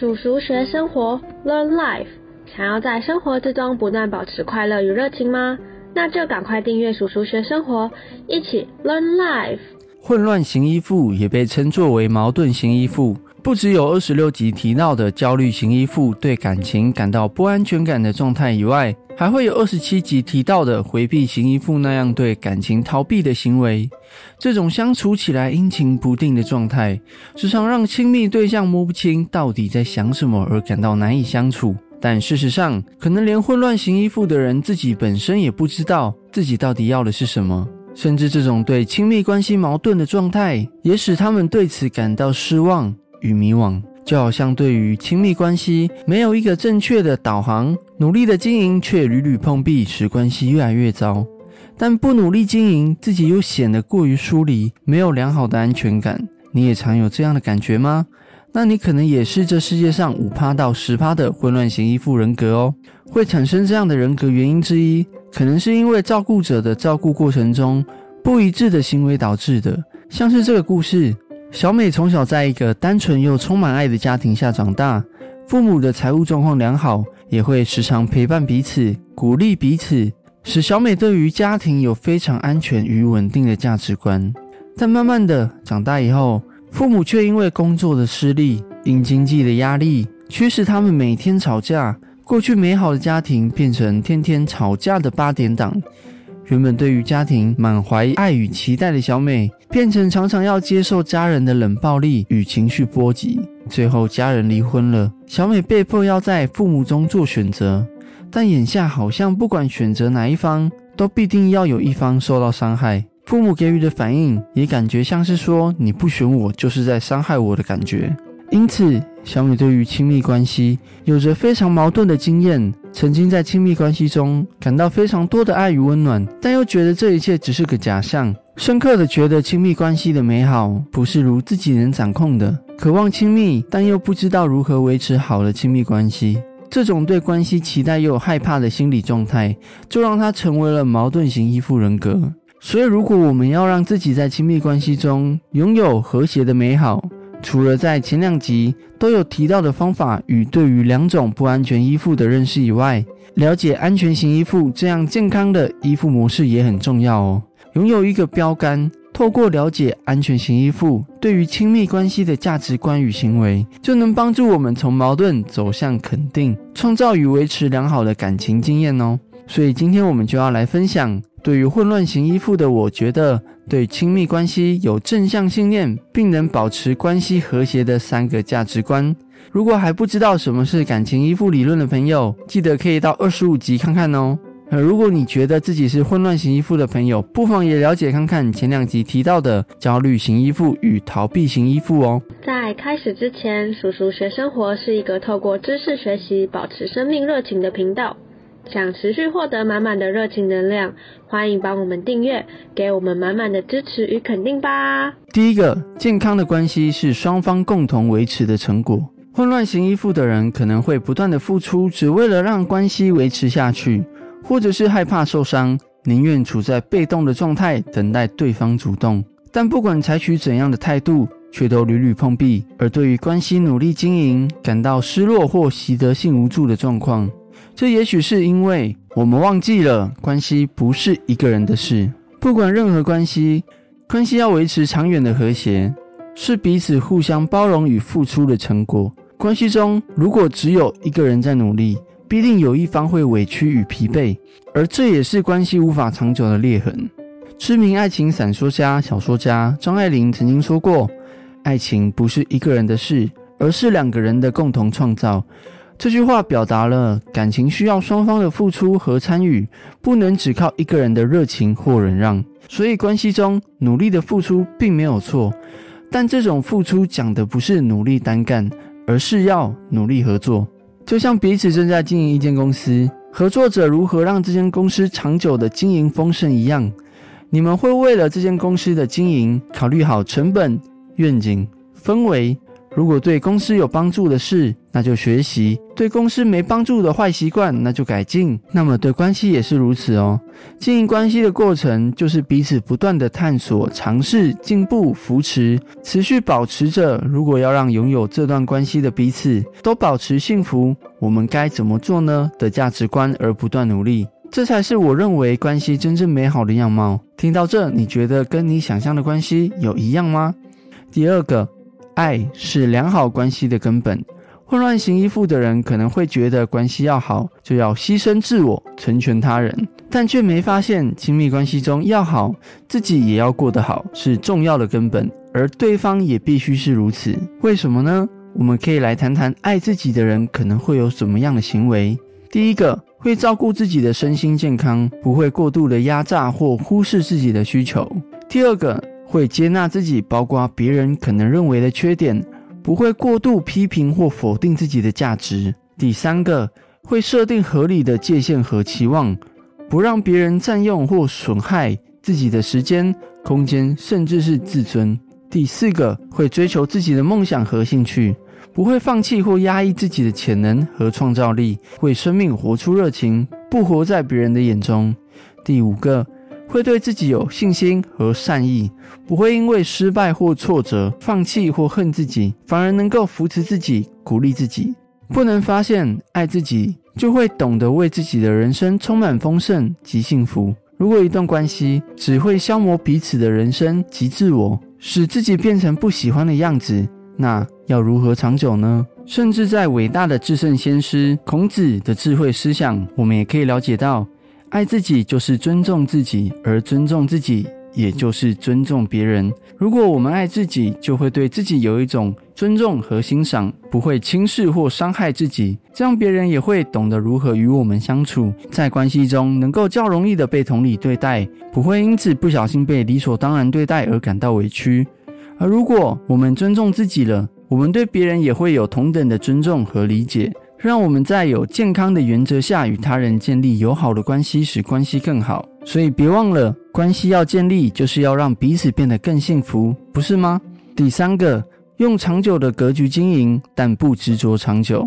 鼠鼠学生活，Learn Life。想要在生活之中不断保持快乐与热情吗？那就赶快订阅鼠鼠学生活，一起 Learn Life。混乱型依附也被称作为矛盾型依附。不只有二十六集提到的焦虑型依附对感情感到不安全感的状态以外，还会有二十七集提到的回避型依附那样对感情逃避的行为。这种相处起来阴晴不定的状态，时常让亲密对象摸不清到底在想什么，而感到难以相处。但事实上，可能连混乱型依附的人自己本身也不知道自己到底要的是什么，甚至这种对亲密关系矛盾的状态，也使他们对此感到失望。与迷惘，就好像对于亲密关系没有一个正确的导航，努力的经营却屡屡碰壁，使关系越来越糟。但不努力经营，自己又显得过于疏离，没有良好的安全感。你也常有这样的感觉吗？那你可能也是这世界上五趴到十趴的混乱型依附人格哦。会产生这样的人格原因之一，可能是因为照顾者的照顾过程中不一致的行为导致的，像是这个故事。小美从小在一个单纯又充满爱的家庭下长大，父母的财务状况良好，也会时常陪伴彼此、鼓励彼此，使小美对于家庭有非常安全与稳定的价值观。但慢慢的长大以后，父母却因为工作的失利、因经济的压力，驱使他们每天吵架。过去美好的家庭变成天天吵架的八点档。原本对于家庭满怀爱与期待的小美，变成常常要接受家人的冷暴力与情绪波及，最后家人离婚了，小美被迫要在父母中做选择。但眼下好像不管选择哪一方，都必定要有一方受到伤害。父母给予的反应也感觉像是说：“你不选我，就是在伤害我的感觉。”因此，小美对于亲密关系有着非常矛盾的经验。曾经在亲密关系中感到非常多的爱与温暖，但又觉得这一切只是个假象。深刻的觉得亲密关系的美好不是如自己能掌控的。渴望亲密，但又不知道如何维持好的亲密关系。这种对关系期待又害怕的心理状态，就让他成为了矛盾型依附人格。所以，如果我们要让自己在亲密关系中拥有和谐的美好，除了在前两集都有提到的方法与对于两种不安全依附的认识以外，了解安全型依附这样健康的依附模式也很重要哦。拥有一个标杆，透过了解安全型依附对于亲密关系的价值观与行为，就能帮助我们从矛盾走向肯定，创造与维持良好的感情经验哦。所以今天我们就要来分享。对于混乱型依附的我，觉得对亲密关系有正向信念，并能保持关系和谐的三个价值观。如果还不知道什么是感情依附理论的朋友，记得可以到二十五集看看哦。而如果你觉得自己是混乱型依附的朋友，不妨也了解看看前两集提到的焦虑型依附与逃避型依附哦。在开始之前，叔叔学生活是一个透过知识学习保持生命热情的频道。想持续获得满满的热情能量，欢迎帮我们订阅，给我们满满的支持与肯定吧。第一个，健康的关系是双方共同维持的成果。混乱型依附的人可能会不断的付出，只为了让关系维持下去，或者是害怕受伤，宁愿处在被动的状态，等待对方主动。但不管采取怎样的态度，却都屡屡碰壁，而对于关系努力经营，感到失落或习得性无助的状况。这也许是因为我们忘记了，关系不是一个人的事。不管任何关系，关系要维持长远的和谐，是彼此互相包容与付出的成果。关系中如果只有一个人在努力，必定有一方会委屈与疲惫，而这也是关系无法长久的裂痕。知名爱情散说家、小说家张爱玲曾经说过：“爱情不是一个人的事，而是两个人的共同创造。”这句话表达了感情需要双方的付出和参与，不能只靠一个人的热情或忍让。所以关系中努力的付出并没有错，但这种付出讲的不是努力单干，而是要努力合作。就像彼此正在经营一间公司，合作者如何让这间公司长久的经营丰盛一样，你们会为了这间公司的经营考虑好成本、愿景、氛围。如果对公司有帮助的事，那就学习；对公司没帮助的坏习惯，那就改进。那么对关系也是如此哦。经营关系的过程，就是彼此不断的探索、尝试、进步、扶持，持续保持着。如果要让拥有这段关系的彼此都保持幸福，我们该怎么做呢？的价值观而不断努力，这才是我认为关系真正美好的样貌。听到这，你觉得跟你想象的关系有一样吗？第二个。爱是良好关系的根本。混乱型依附的人可能会觉得关系要好就要牺牲自我，成全他人，但却没发现亲密关系中要好，自己也要过得好是重要的根本，而对方也必须是如此。为什么呢？我们可以来谈谈爱自己的人可能会有什么样的行为。第一个，会照顾自己的身心健康，不会过度的压榨或忽视自己的需求。第二个。会接纳自己，包括别人可能认为的缺点，不会过度批评或否定自己的价值。第三个，会设定合理的界限和期望，不让别人占用或损害自己的时间、空间，甚至是自尊。第四个，会追求自己的梦想和兴趣，不会放弃或压抑自己的潜能和创造力，为生命活出热情，不活在别人的眼中。第五个。会对自己有信心和善意，不会因为失败或挫折放弃或恨自己，反而能够扶持自己、鼓励自己。不能发现爱自己，就会懂得为自己的人生充满丰盛及幸福。如果一段关系只会消磨彼此的人生及自我，使自己变成不喜欢的样子，那要如何长久呢？甚至在伟大的至圣先师孔子的智慧思想，我们也可以了解到。爱自己就是尊重自己，而尊重自己也就是尊重别人。如果我们爱自己，就会对自己有一种尊重和欣赏，不会轻视或伤害自己，这样别人也会懂得如何与我们相处，在关系中能够较容易的被同理对待，不会因此不小心被理所当然对待而感到委屈。而如果我们尊重自己了，我们对别人也会有同等的尊重和理解。让我们在有健康的原则下与他人建立友好的关系，使关系更好。所以别忘了，关系要建立，就是要让彼此变得更幸福，不是吗？第三个，用长久的格局经营，但不执着长久。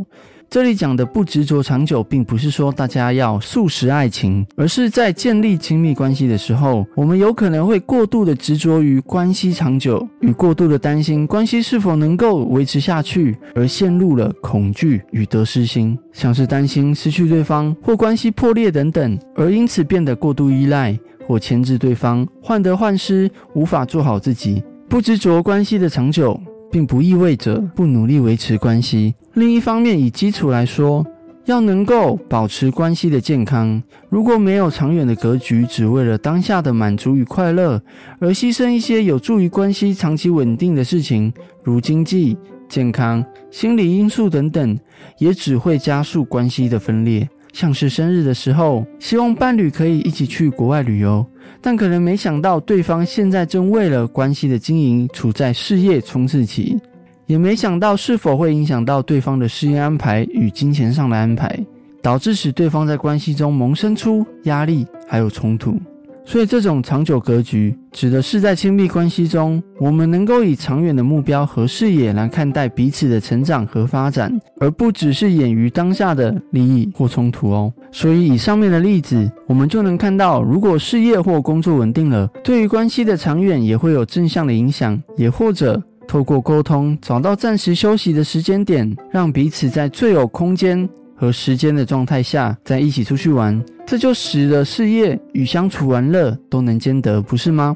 这里讲的不执着长久，并不是说大家要素食爱情，而是在建立亲密关系的时候，我们有可能会过度的执着于关系长久，与过度的担心关系是否能够维持下去，而陷入了恐惧与得失心，像是担心失去对方或关系破裂等等，而因此变得过度依赖或牵制对方，患得患失，无法做好自己，不执着关系的长久。并不意味着不努力维持关系。另一方面，以基础来说，要能够保持关系的健康，如果没有长远的格局，只为了当下的满足与快乐，而牺牲一些有助于关系长期稳定的事情，如经济、健康、心理因素等等，也只会加速关系的分裂。像是生日的时候，希望伴侣可以一起去国外旅游。但可能没想到，对方现在正为了关系的经营处在事业冲刺期，也没想到是否会影响到对方的事业安排与金钱上的安排，导致使对方在关系中萌生出压力还有冲突。所以，这种长久格局指的是在亲密关系中，我们能够以长远的目标和视野来看待彼此的成长和发展，而不只是眼于当下的利益或冲突哦。所以，以上面的例子，我们就能看到，如果事业或工作稳定了，对于关系的长远也会有正向的影响；也或者透过沟通，找到暂时休息的时间点，让彼此在最有空间。和时间的状态下，在一起出去玩，这就使得事业与相处玩乐都能兼得，不是吗？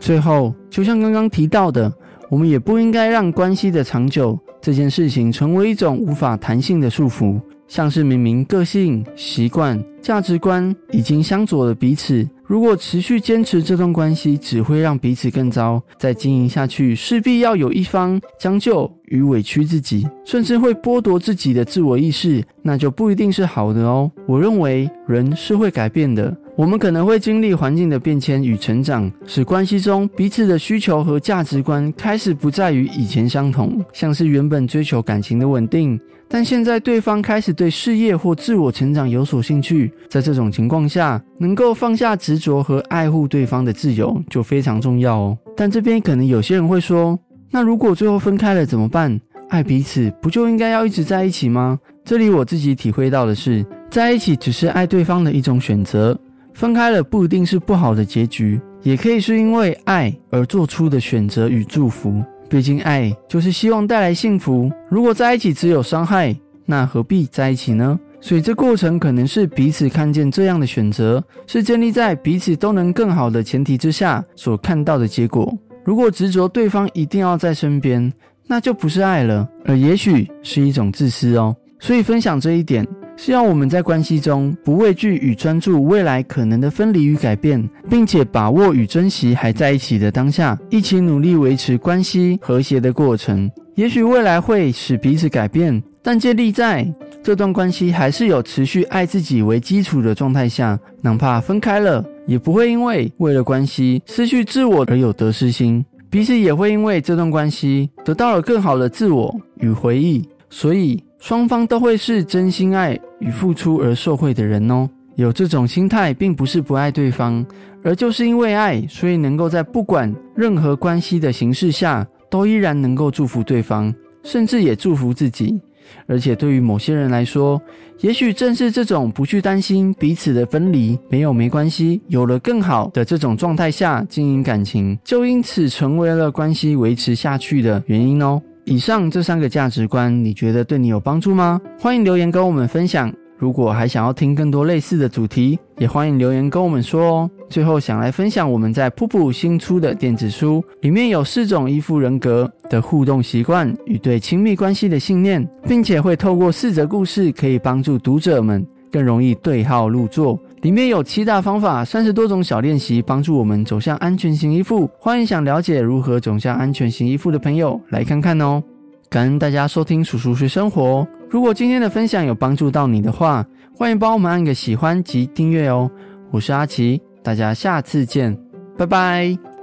最后，就像刚刚提到的，我们也不应该让关系的长久这件事情成为一种无法弹性的束缚。像是明明个性、习惯、价值观已经相左的彼此，如果持续坚持这段关系，只会让彼此更糟。再经营下去，势必要有一方将就与委屈自己，甚至会剥夺自己的自我意识，那就不一定是好的哦。我认为人是会改变的。我们可能会经历环境的变迁与成长，使关系中彼此的需求和价值观开始不再与以前相同。像是原本追求感情的稳定，但现在对方开始对事业或自我成长有所兴趣。在这种情况下，能够放下执着和爱护对方的自由就非常重要哦。但这边可能有些人会说，那如果最后分开了怎么办？爱彼此不就应该要一直在一起吗？这里我自己体会到的是，在一起只是爱对方的一种选择，分开了不一定是不好的结局，也可以是因为爱而做出的选择与祝福。毕竟爱就是希望带来幸福，如果在一起只有伤害，那何必在一起呢？所以这过程可能是彼此看见这样的选择，是建立在彼此都能更好的前提之下所看到的结果。如果执着对方一定要在身边，那就不是爱了，而也许是一种自私哦。所以分享这一点，是要我们在关系中不畏惧与专注未来可能的分离与改变，并且把握与珍惜还在一起的当下，一起努力维持关系和谐的过程。也许未来会使彼此改变，但建立在这段关系还是有持续爱自己为基础的状态下，哪怕分开了，也不会因为为了关系失去自我而有得失心，彼此也会因为这段关系得到了更好的自我与回忆。所以。双方都会是真心爱与付出而受惠的人哦。有这种心态，并不是不爱对方，而就是因为爱，所以能够在不管任何关系的形式下，都依然能够祝福对方，甚至也祝福自己。而且对于某些人来说，也许正是这种不去担心彼此的分离，没有没关系，有了更好的这种状态下经营感情，就因此成为了关系维持下去的原因哦。以上这三个价值观，你觉得对你有帮助吗？欢迎留言跟我们分享。如果还想要听更多类似的主题，也欢迎留言跟我们说哦。最后想来分享我们在瀑布新出的电子书，里面有四种依附人格的互动习惯与对亲密关系的信念，并且会透过四则故事，可以帮助读者们更容易对号入座。里面有七大方法，三十多种小练习，帮助我们走向安全型依附。欢迎想了解如何走向安全型依附的朋友来看看哦。感恩大家收听叔叔学生活。如果今天的分享有帮助到你的话，欢迎帮我们按个喜欢及订阅哦。我是阿奇，大家下次见，拜拜。